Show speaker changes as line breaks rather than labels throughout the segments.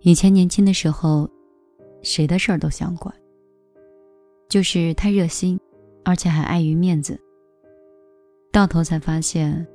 以前年轻的时候，谁的事儿都想管，就是太热心，而且还碍于面子。到头才发现，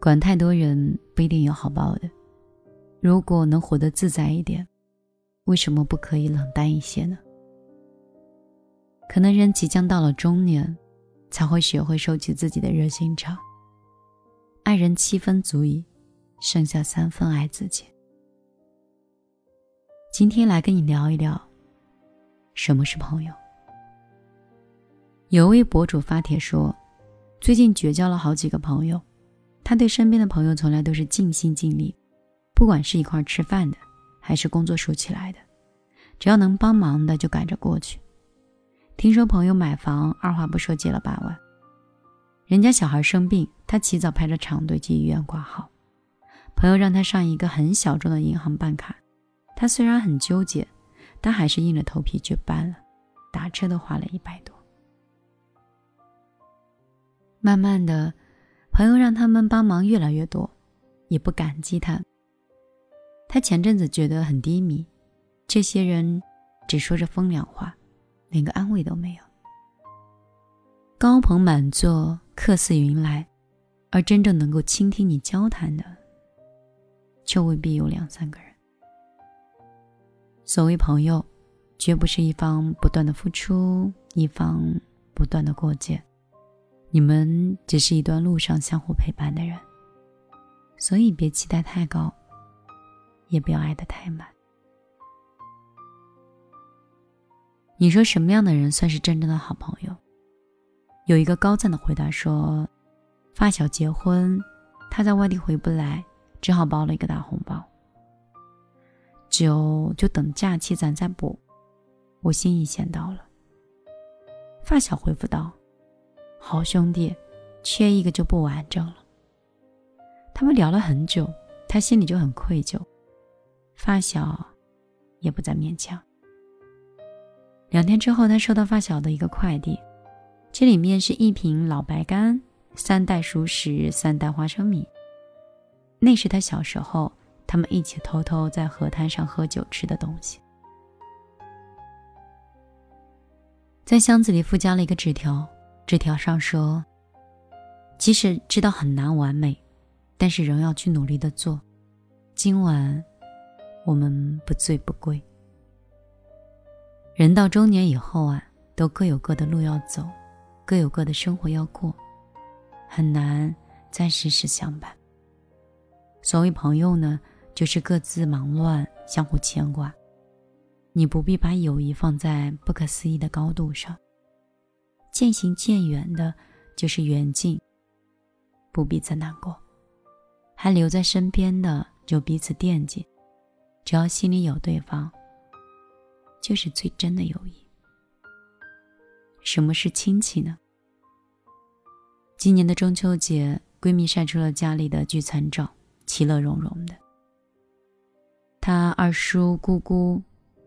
管太多人不一定有好报的。如果能活得自在一点，为什么不可以冷淡一些呢？可能人即将到了中年，才会学会收起自己的热心肠。爱人七分足矣，剩下三分爱自己。今天来跟你聊一聊，什么是朋友。有位博主发帖说，最近绝交了好几个朋友，他对身边的朋友从来都是尽心尽力，不管是一块吃饭的，还是工作熟起来的，只要能帮忙的就赶着过去。听说朋友买房，二话不说借了八万。人家小孩生病，他起早排着长队去医院挂号。朋友让他上一个很小众的银行办卡，他虽然很纠结，但还是硬着头皮去办了。打车都花了一百多。慢慢的，朋友让他们帮忙越来越多，也不感激他。他前阵子觉得很低迷，这些人只说着风凉话。连个安慰都没有，高朋满座，客似云来，而真正能够倾听你交谈的，却未必有两三个人。所谓朋友，绝不是一方不断的付出，一方不断的过节，你们只是一段路上相互陪伴的人，所以别期待太高，也不要爱得太满。你说什么样的人算是真正的好朋友？有一个高赞的回答说：“发小结婚，他在外地回不来，只好包了一个大红包。酒就等假期咱再补。”我心意先到了。发小回复道：“好兄弟，缺一个就不完整了。”他们聊了很久，他心里就很愧疚，发小也不再勉强。两天之后，他收到发小的一个快递，这里面是一瓶老白干、三袋熟食、三袋花生米。那是他小时候他们一起偷偷在河滩上喝酒吃的东西。在箱子里附加了一个纸条，纸条上说：“即使知道很难完美，但是仍要去努力的做。今晚，我们不醉不归。”人到中年以后啊，都各有各的路要走，各有各的生活要过，很难再时时相伴。所谓朋友呢，就是各自忙乱，相互牵挂。你不必把友谊放在不可思议的高度上，渐行渐远的，就是缘尽。不必再难过，还留在身边的就彼此惦记，只要心里有对方。就是最真的友谊。什么是亲戚呢？今年的中秋节，闺蜜晒出了家里的聚餐照，其乐融融的。他二叔、姑姑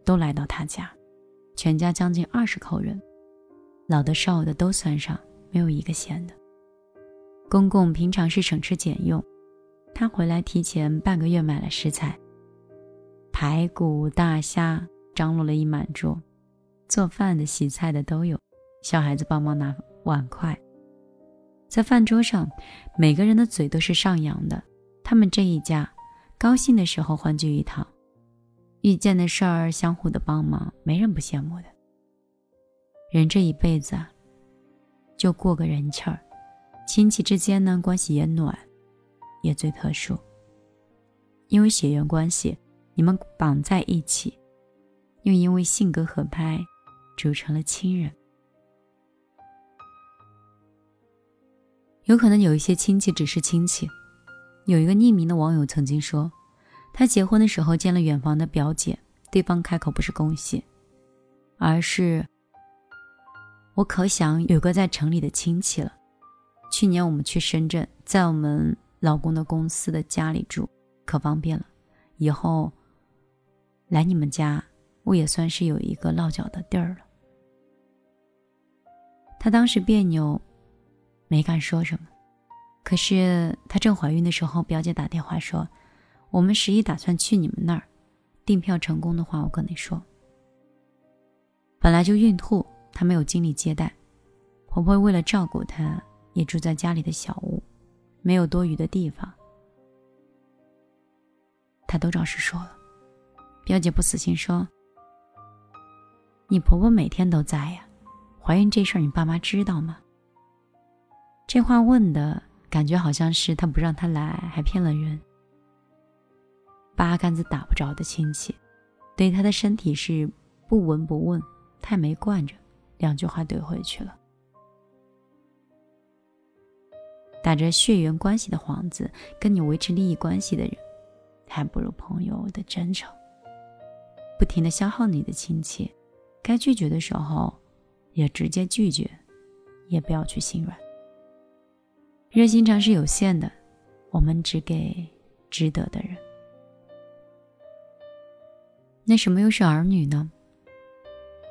都来到他家，全家将近二十口人，老的少的都算上，没有一个闲的。公公平常是省吃俭用，他回来提前半个月买了食材，排骨、大虾。张罗了一满桌，做饭的、洗菜的都有，小孩子帮忙拿碗筷。在饭桌上，每个人的嘴都是上扬的。他们这一家，高兴的时候欢聚一堂，遇见的事儿相互的帮忙，没人不羡慕的。人这一辈子啊，就过个人气儿，亲戚之间呢关系也暖，也最特殊，因为血缘关系，你们绑在一起。又因为性格合拍，组成了亲人。有可能有一些亲戚只是亲戚。有一个匿名的网友曾经说，他结婚的时候见了远房的表姐，对方开口不是恭喜，而是“我可想有个在城里的亲戚了。去年我们去深圳，在我们老公的公司的家里住，可方便了。以后来你们家。”我也算是有一个落脚的地儿了。她当时别扭，没敢说什么。可是她正怀孕的时候，表姐打电话说：“我们十一打算去你们那儿，订票成功的话，我跟你说，本来就孕吐，她没有精力接待，婆婆为了照顾她，也住在家里的小屋，没有多余的地方，她都找事说了。表姐不死心说：“你婆婆每天都在呀，怀孕这事儿你爸妈知道吗？”这话问的感觉好像是她不让她来，还骗了人。八竿子打不着的亲戚，对他的身体是不闻不问，太没惯着，两句话怼回去了。打着血缘关系的幌子跟你维持利益关系的人，还不如朋友的真诚。不停的消耗你的亲戚，该拒绝的时候，也直接拒绝，也不要去心软。热心肠是有限的，我们只给值得的人。那什么又是儿女呢？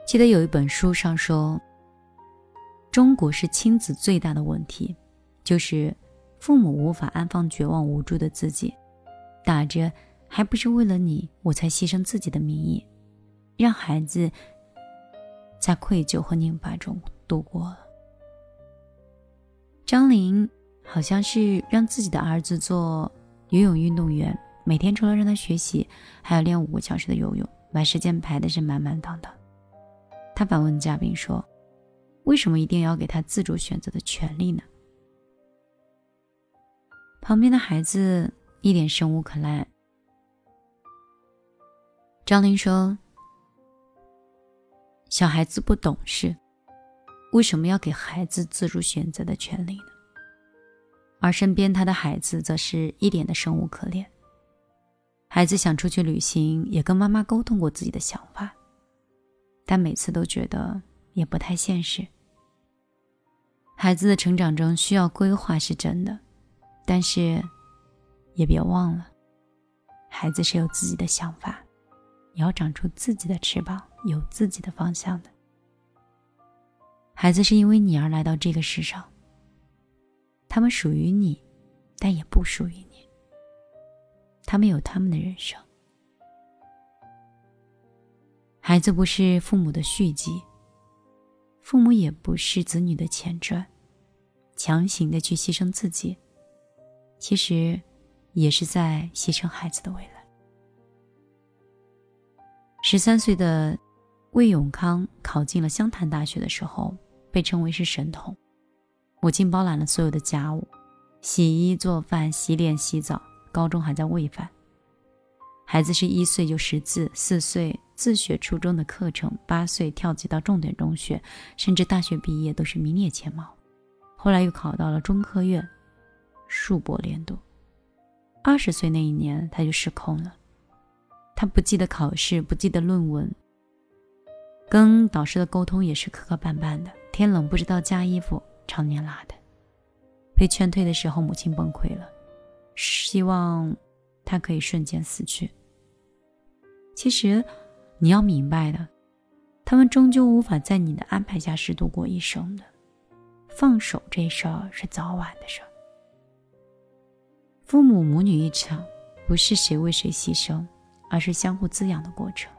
记得有一本书上说，中国是亲子最大的问题，就是父母无法安放绝望无助的自己，打着。还不是为了你，我才牺牲自己的名义，让孩子在愧疚和拧巴中度过了。张琳好像是让自己的儿子做游泳运动员，每天除了让他学习，还要练五个小时的游泳，把时间排的是满满当当。他反问嘉宾说：“为什么一定要给他自主选择的权利呢？”旁边的孩子一脸生无可恋。张琳说：“小孩子不懂事，为什么要给孩子自主选择的权利呢？”而身边他的孩子则是一脸的生无可恋。孩子想出去旅行，也跟妈妈沟通过自己的想法，但每次都觉得也不太现实。孩子的成长中需要规划是真的，但是也别忘了，孩子是有自己的想法。也要长出自己的翅膀，有自己的方向的。孩子是因为你而来到这个世上，他们属于你，但也不属于你。他们有他们的人生。孩子不是父母的续集，父母也不是子女的前传。强行的去牺牲自己，其实也是在牺牲孩子的未来。十三岁的魏永康考进了湘潭大学的时候，被称为是神童。母亲包揽了所有的家务，洗衣、做饭、洗脸、洗澡。高中还在喂饭。孩子是一岁就识字，四岁自学初中的课程，八岁跳级到重点中学，甚至大学毕业都是名列前茅。后来又考到了中科院，数博连读。二十岁那一年，他就失控了。他不记得考试，不记得论文，跟导师的沟通也是磕磕绊绊的。天冷不知道加衣服，常年拉的。被劝退的时候，母亲崩溃了，希望他可以瞬间死去。其实，你要明白的，他们终究无法在你的安排下是度过一生的。放手这事儿是早晚的事儿。父母母女一场，不是谁为谁牺牲。而是相互滋养的过程。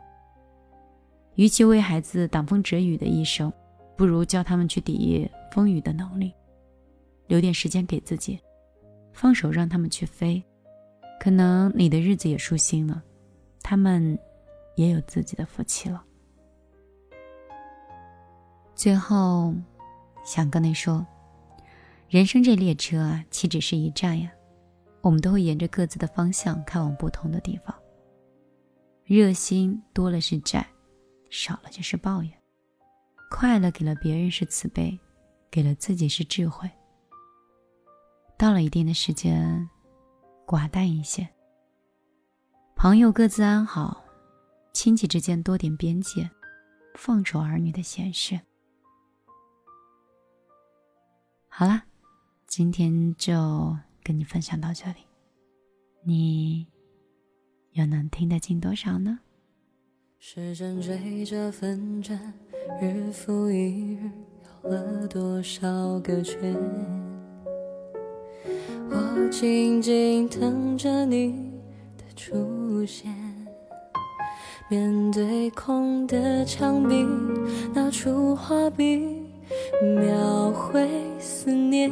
与其为孩子挡风遮雨的一生，不如教他们去抵御风雨的能力。留点时间给自己，放手让他们去飞。可能你的日子也舒心了，他们也有自己的福气了。最后，想跟你说，人生这列车啊，岂止是一站呀？我们都会沿着各自的方向开往不同的地方。热心多了是债，少了就是抱怨。快乐给了别人是慈悲，给了自己是智慧。到了一定的时间，寡淡一些。朋友各自安好，亲戚之间多点边界，放手儿女的闲事。好了，今天就跟你分享到这里，你。又能听得进多少呢？时针追着分针，日复一日，绕了多少个圈？我静静等着你的出现。
面对空的墙壁，拿出画笔，描绘思念。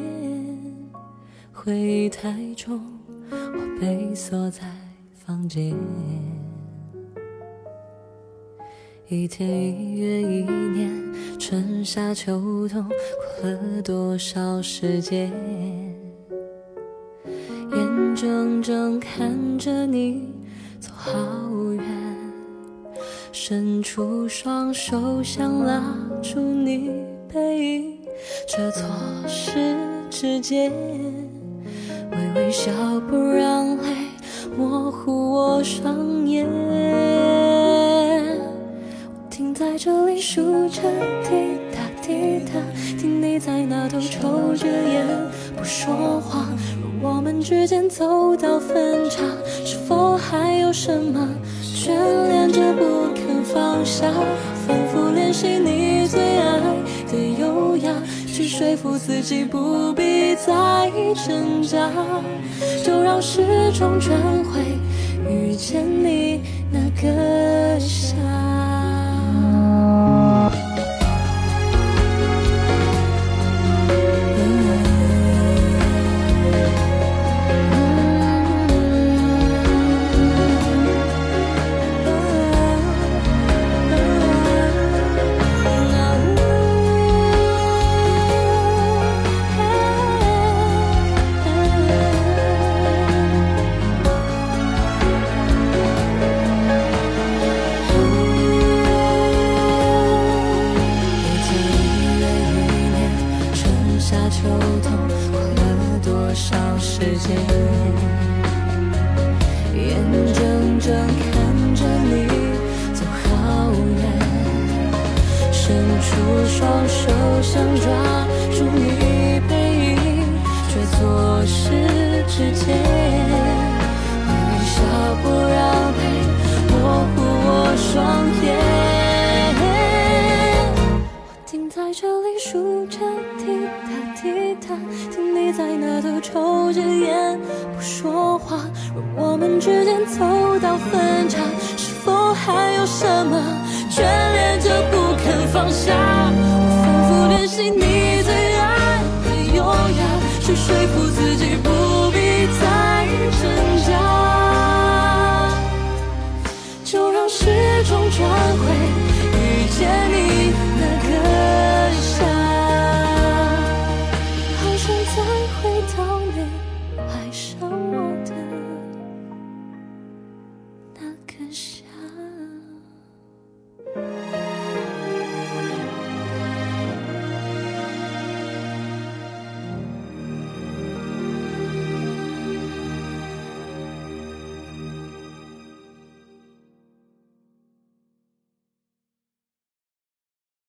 回忆太重，我被锁在房间。一天一月一年，春夏秋冬，过了多少时间？怔怔看着你走好远。伸出双手想拉住你背影，这错失之间，微微笑不让泪模糊我双眼。我停在这里数着滴答滴答，听你在那头抽着烟不说话。我们之间走到分岔，是否还有什么眷恋着不肯？放下，反复练习你最爱的优雅，去说服自己不必再挣扎，就让时钟转回遇见你那个出
双手想抓住你背影，却错失指尖。微微笑，不让泪模糊我双眼。我停在这里数着滴答滴答，听你在那头
抽着烟不说话。若我们之间走到分岔，是否还有什么？却。放下？我反复练习你最爱的优雅，去说服自己。